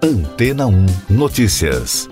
Antena 1 Notícias.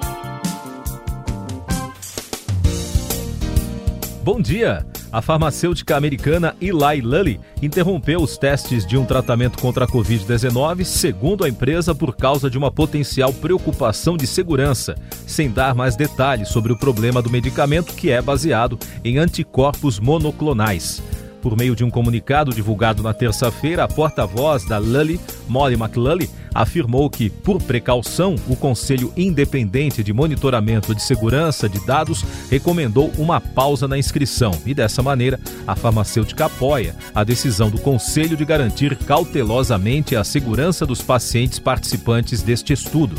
Bom dia! A farmacêutica americana Eli Lilly interrompeu os testes de um tratamento contra a Covid-19, segundo a empresa, por causa de uma potencial preocupação de segurança, sem dar mais detalhes sobre o problema do medicamento que é baseado em anticorpos monoclonais. Por meio de um comunicado divulgado na terça-feira, a porta-voz da Lully, Molly McLully, afirmou que, por precaução, o Conselho Independente de Monitoramento de Segurança de Dados recomendou uma pausa na inscrição e, dessa maneira, a farmacêutica apoia a decisão do Conselho de garantir cautelosamente a segurança dos pacientes participantes deste estudo.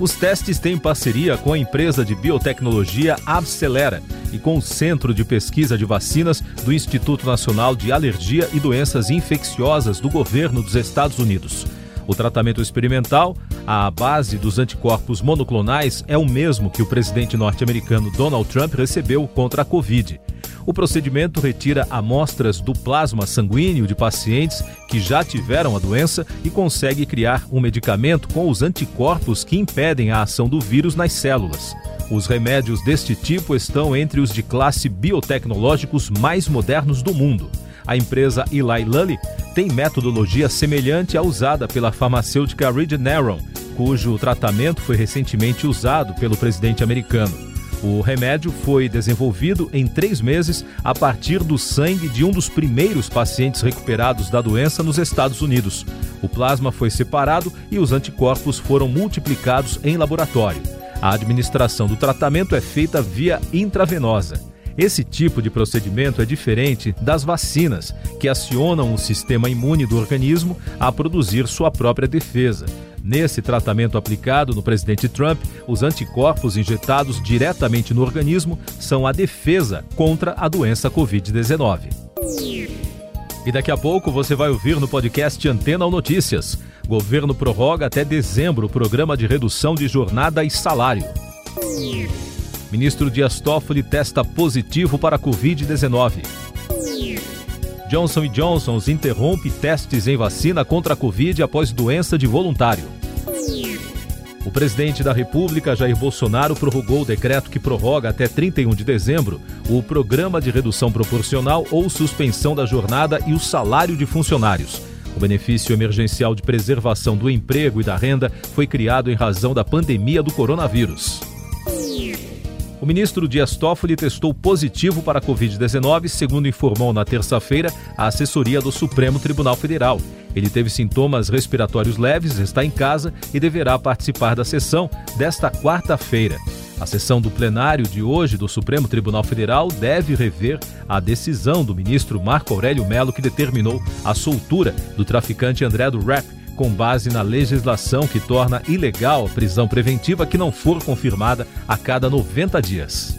Os testes têm parceria com a empresa de biotecnologia Abcelera e com o Centro de Pesquisa de Vacinas do Instituto Nacional de Alergia e Doenças Infecciosas do Governo dos Estados Unidos. O tratamento experimental, à base dos anticorpos monoclonais, é o mesmo que o presidente norte-americano Donald Trump recebeu contra a Covid. O procedimento retira amostras do plasma sanguíneo de pacientes que já tiveram a doença e consegue criar um medicamento com os anticorpos que impedem a ação do vírus nas células. Os remédios deste tipo estão entre os de classe biotecnológicos mais modernos do mundo. A empresa Eli Lilly tem metodologia semelhante à usada pela farmacêutica Regeneron, cujo tratamento foi recentemente usado pelo presidente americano. O remédio foi desenvolvido em três meses a partir do sangue de um dos primeiros pacientes recuperados da doença nos Estados Unidos. O plasma foi separado e os anticorpos foram multiplicados em laboratório. A administração do tratamento é feita via intravenosa. Esse tipo de procedimento é diferente das vacinas, que acionam o sistema imune do organismo a produzir sua própria defesa. Nesse tratamento aplicado no presidente Trump, os anticorpos injetados diretamente no organismo são a defesa contra a doença Covid-19. E daqui a pouco você vai ouvir no podcast Antena ou Notícias. Governo prorroga até dezembro o programa de redução de jornada e salário. Ministro Dias Toffoli testa positivo para a Covid-19. Johnson Johnson interrompe testes em vacina contra a Covid após doença de voluntário. O presidente da República, Jair Bolsonaro, prorrogou o decreto que prorroga até 31 de dezembro o programa de redução proporcional ou suspensão da jornada e o salário de funcionários. O benefício emergencial de preservação do emprego e da renda foi criado em razão da pandemia do coronavírus. O ministro Dias Toffoli testou positivo para a Covid-19, segundo informou na terça-feira a assessoria do Supremo Tribunal Federal. Ele teve sintomas respiratórios leves, está em casa e deverá participar da sessão desta quarta-feira. A sessão do plenário de hoje do Supremo Tribunal Federal deve rever a decisão do ministro Marco Aurélio Melo que determinou a soltura do traficante André do Rap com base na legislação que torna ilegal a prisão preventiva que não for confirmada a cada 90 dias.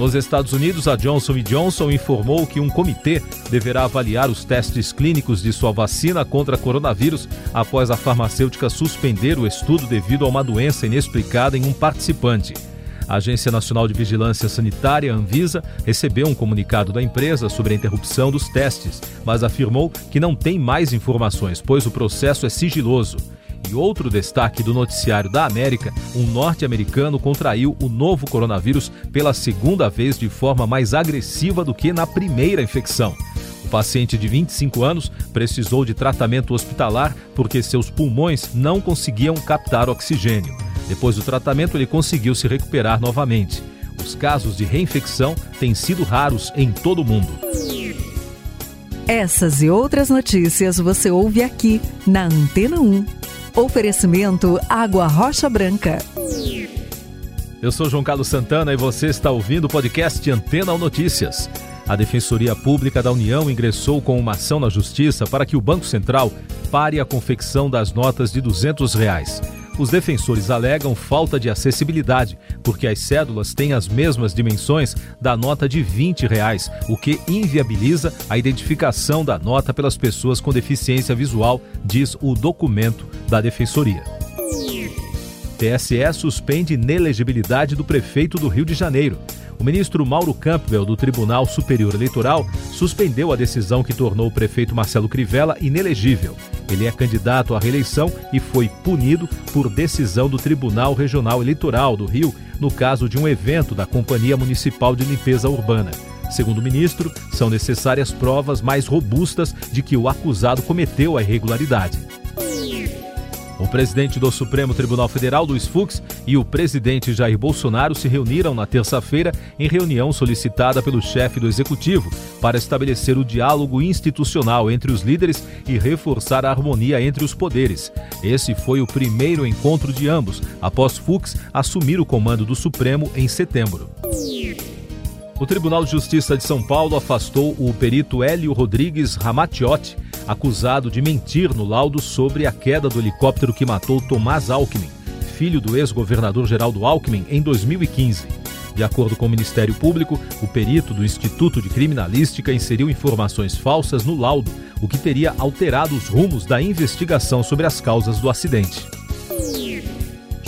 Nos Estados Unidos, a Johnson Johnson informou que um comitê deverá avaliar os testes clínicos de sua vacina contra coronavírus após a farmacêutica suspender o estudo devido a uma doença inexplicada em um participante. A Agência Nacional de Vigilância Sanitária, Anvisa, recebeu um comunicado da empresa sobre a interrupção dos testes, mas afirmou que não tem mais informações, pois o processo é sigiloso. E outro destaque do noticiário da América: um norte-americano contraiu o novo coronavírus pela segunda vez de forma mais agressiva do que na primeira infecção. O paciente de 25 anos precisou de tratamento hospitalar porque seus pulmões não conseguiam captar oxigênio. Depois do tratamento, ele conseguiu se recuperar novamente. Os casos de reinfecção têm sido raros em todo o mundo. Essas e outras notícias você ouve aqui na Antena 1. Oferecimento Água Rocha Branca. Eu sou João Carlos Santana e você está ouvindo o podcast Antena 1 Notícias. A Defensoria Pública da União ingressou com uma ação na Justiça para que o Banco Central pare a confecção das notas de 200 reais. Os defensores alegam falta de acessibilidade, porque as cédulas têm as mesmas dimensões da nota de 20 reais, o que inviabiliza a identificação da nota pelas pessoas com deficiência visual, diz o documento da defensoria. TSE suspende inelegibilidade do prefeito do Rio de Janeiro. O ministro Mauro Campbell, do Tribunal Superior Eleitoral, suspendeu a decisão que tornou o prefeito Marcelo Crivella inelegível. Ele é candidato à reeleição e foi punido por decisão do Tribunal Regional Eleitoral do Rio no caso de um evento da Companhia Municipal de Limpeza Urbana. Segundo o ministro, são necessárias provas mais robustas de que o acusado cometeu a irregularidade. O presidente do Supremo Tribunal Federal, Luiz Fux, e o presidente Jair Bolsonaro se reuniram na terça-feira em reunião solicitada pelo chefe do executivo para estabelecer o diálogo institucional entre os líderes e reforçar a harmonia entre os poderes. Esse foi o primeiro encontro de ambos, após Fux assumir o comando do Supremo em setembro. O Tribunal de Justiça de São Paulo afastou o perito Hélio Rodrigues Ramatiotti acusado de mentir no laudo sobre a queda do helicóptero que matou Tomás Alckmin, filho do ex-governador Geraldo Alckmin, em 2015. De acordo com o Ministério Público, o perito do Instituto de Criminalística inseriu informações falsas no laudo, o que teria alterado os rumos da investigação sobre as causas do acidente.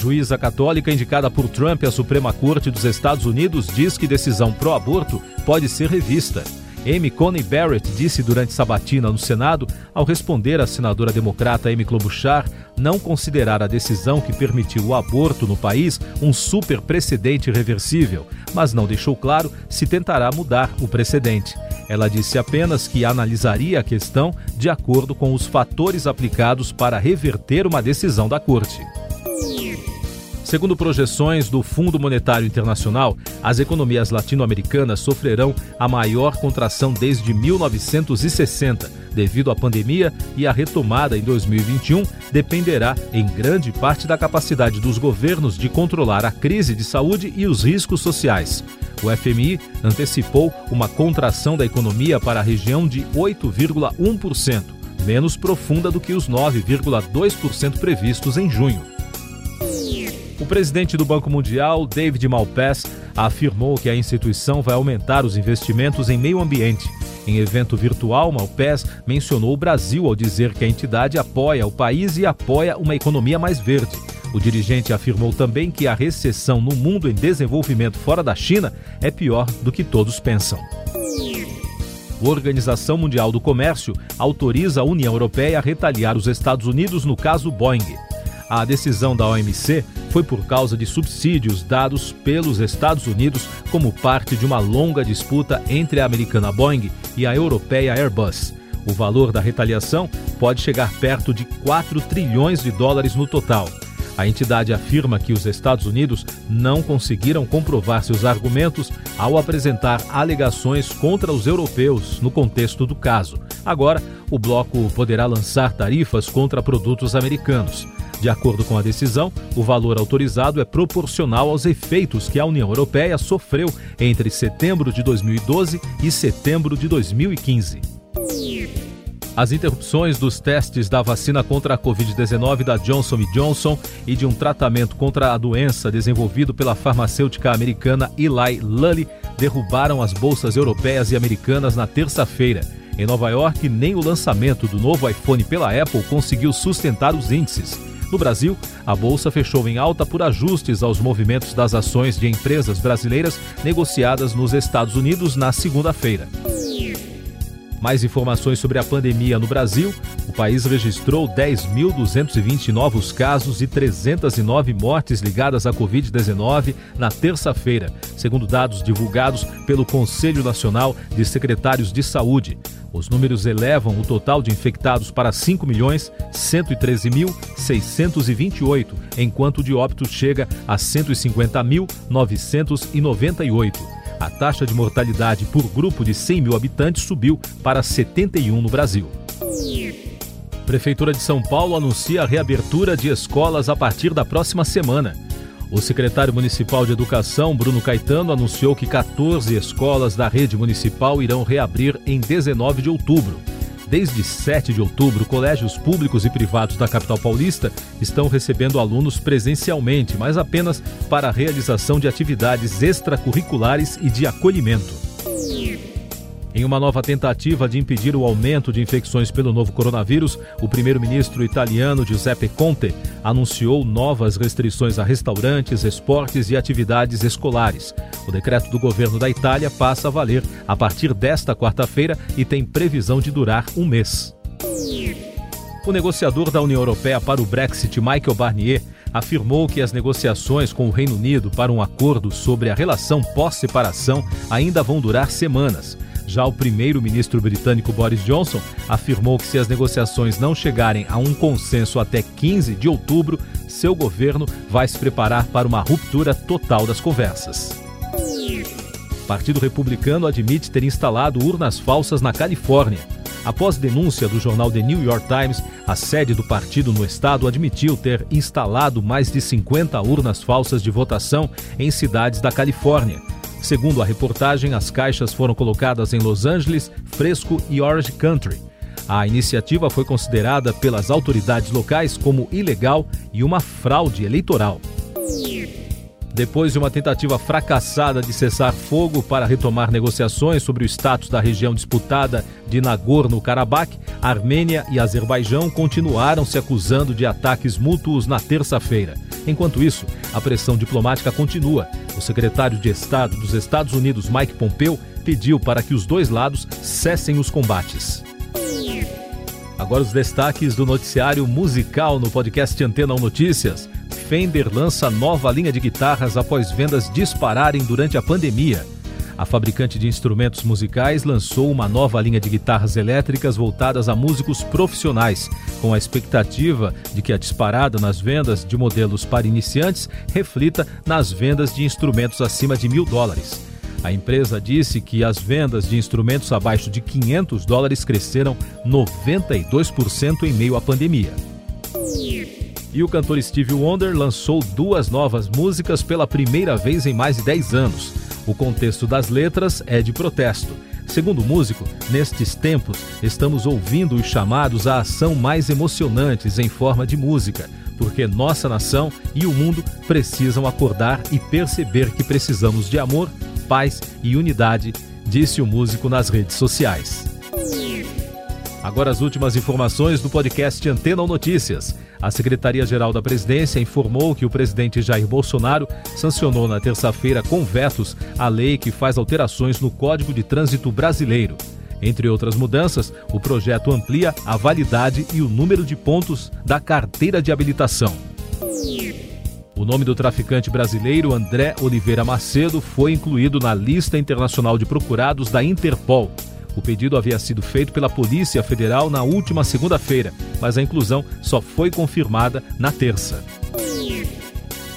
Juíza católica indicada por Trump à Suprema Corte dos Estados Unidos diz que decisão pró-aborto pode ser revista. Amy Coney Barrett disse durante sabatina no Senado, ao responder à senadora democrata Amy Klobuchar não considerar a decisão que permitiu o aborto no país um super precedente irreversível, mas não deixou claro se tentará mudar o precedente. Ela disse apenas que analisaria a questão de acordo com os fatores aplicados para reverter uma decisão da Corte. Segundo projeções do Fundo Monetário Internacional, as economias latino-americanas sofrerão a maior contração desde 1960, devido à pandemia e a retomada em 2021 dependerá em grande parte da capacidade dos governos de controlar a crise de saúde e os riscos sociais. O FMI antecipou uma contração da economia para a região de 8,1%, menos profunda do que os 9,2% previstos em junho. O presidente do Banco Mundial, David Malpass, afirmou que a instituição vai aumentar os investimentos em meio ambiente. Em evento virtual, Malpass mencionou o Brasil ao dizer que a entidade apoia o país e apoia uma economia mais verde. O dirigente afirmou também que a recessão no mundo em desenvolvimento fora da China é pior do que todos pensam. A Organização Mundial do Comércio autoriza a União Europeia a retaliar os Estados Unidos no caso Boeing. A decisão da OMC foi por causa de subsídios dados pelos Estados Unidos como parte de uma longa disputa entre a americana Boeing e a europeia Airbus. O valor da retaliação pode chegar perto de 4 trilhões de dólares no total. A entidade afirma que os Estados Unidos não conseguiram comprovar seus argumentos ao apresentar alegações contra os europeus no contexto do caso. Agora, o bloco poderá lançar tarifas contra produtos americanos. De acordo com a decisão, o valor autorizado é proporcional aos efeitos que a União Europeia sofreu entre setembro de 2012 e setembro de 2015. As interrupções dos testes da vacina contra a Covid-19 da Johnson Johnson e de um tratamento contra a doença desenvolvido pela farmacêutica americana Eli Lilly derrubaram as bolsas europeias e americanas na terça-feira. Em Nova York, nem o lançamento do novo iPhone pela Apple conseguiu sustentar os índices. No Brasil, a bolsa fechou em alta por ajustes aos movimentos das ações de empresas brasileiras negociadas nos Estados Unidos na segunda-feira. Mais informações sobre a pandemia no Brasil. O país registrou 10.220 novos casos e 309 mortes ligadas à Covid-19 na terça-feira, segundo dados divulgados pelo Conselho Nacional de Secretários de Saúde. Os números elevam o total de infectados para 5.113.628, enquanto o de óbitos chega a 150.998. A taxa de mortalidade por grupo de 100 mil habitantes subiu para 71 no Brasil. Prefeitura de São Paulo anuncia a reabertura de escolas a partir da próxima semana. O secretário municipal de Educação, Bruno Caetano, anunciou que 14 escolas da rede municipal irão reabrir em 19 de outubro. Desde 7 de outubro, colégios públicos e privados da capital paulista estão recebendo alunos presencialmente, mas apenas para a realização de atividades extracurriculares e de acolhimento. Em uma nova tentativa de impedir o aumento de infecções pelo novo coronavírus, o primeiro-ministro italiano Giuseppe Conte anunciou novas restrições a restaurantes, esportes e atividades escolares. O decreto do governo da Itália passa a valer a partir desta quarta-feira e tem previsão de durar um mês. O negociador da União Europeia para o Brexit, Michael Barnier, afirmou que as negociações com o Reino Unido para um acordo sobre a relação pós-separação ainda vão durar semanas. Já o primeiro-ministro britânico Boris Johnson afirmou que se as negociações não chegarem a um consenso até 15 de outubro, seu governo vai se preparar para uma ruptura total das conversas. O Partido Republicano admite ter instalado urnas falsas na Califórnia. Após denúncia do jornal The New York Times, a sede do partido no estado admitiu ter instalado mais de 50 urnas falsas de votação em cidades da Califórnia. Segundo a reportagem, as caixas foram colocadas em Los Angeles, Fresco e Orange Country. A iniciativa foi considerada pelas autoridades locais como ilegal e uma fraude eleitoral. Depois de uma tentativa fracassada de cessar fogo para retomar negociações sobre o status da região disputada de Nagorno-Karabakh, Armênia e Azerbaijão continuaram se acusando de ataques mútuos na terça-feira. Enquanto isso, a pressão diplomática continua. O secretário de Estado dos Estados Unidos, Mike Pompeo, pediu para que os dois lados cessem os combates. Agora os destaques do noticiário musical no podcast Antena 1 Notícias. Fender lança nova linha de guitarras após vendas dispararem durante a pandemia. A fabricante de instrumentos musicais lançou uma nova linha de guitarras elétricas voltadas a músicos profissionais, com a expectativa de que a disparada nas vendas de modelos para iniciantes reflita nas vendas de instrumentos acima de mil dólares. A empresa disse que as vendas de instrumentos abaixo de 500 dólares cresceram 92% em meio à pandemia. E o cantor Steve Wonder lançou duas novas músicas pela primeira vez em mais de 10 anos. O contexto das letras é de protesto. Segundo o músico, nestes tempos estamos ouvindo os chamados à ação mais emocionantes em forma de música, porque nossa nação e o mundo precisam acordar e perceber que precisamos de amor, paz e unidade, disse o músico nas redes sociais. Agora as últimas informações do podcast Antena ou Notícias. A Secretaria-Geral da Presidência informou que o presidente Jair Bolsonaro sancionou na terça-feira com vetos a lei que faz alterações no Código de Trânsito Brasileiro. Entre outras mudanças, o projeto amplia a validade e o número de pontos da carteira de habilitação. O nome do traficante brasileiro André Oliveira Macedo foi incluído na lista internacional de procurados da Interpol. O pedido havia sido feito pela Polícia Federal na última segunda-feira, mas a inclusão só foi confirmada na terça.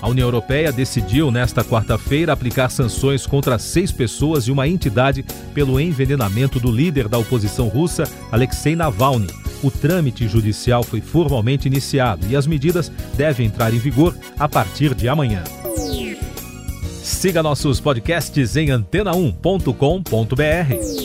A União Europeia decidiu nesta quarta-feira aplicar sanções contra seis pessoas e uma entidade pelo envenenamento do líder da oposição russa, Alexei Navalny o trâmite judicial foi formalmente iniciado e as medidas devem entrar em vigor a partir de amanhã. Siga nossos podcasts em antena1.com.br.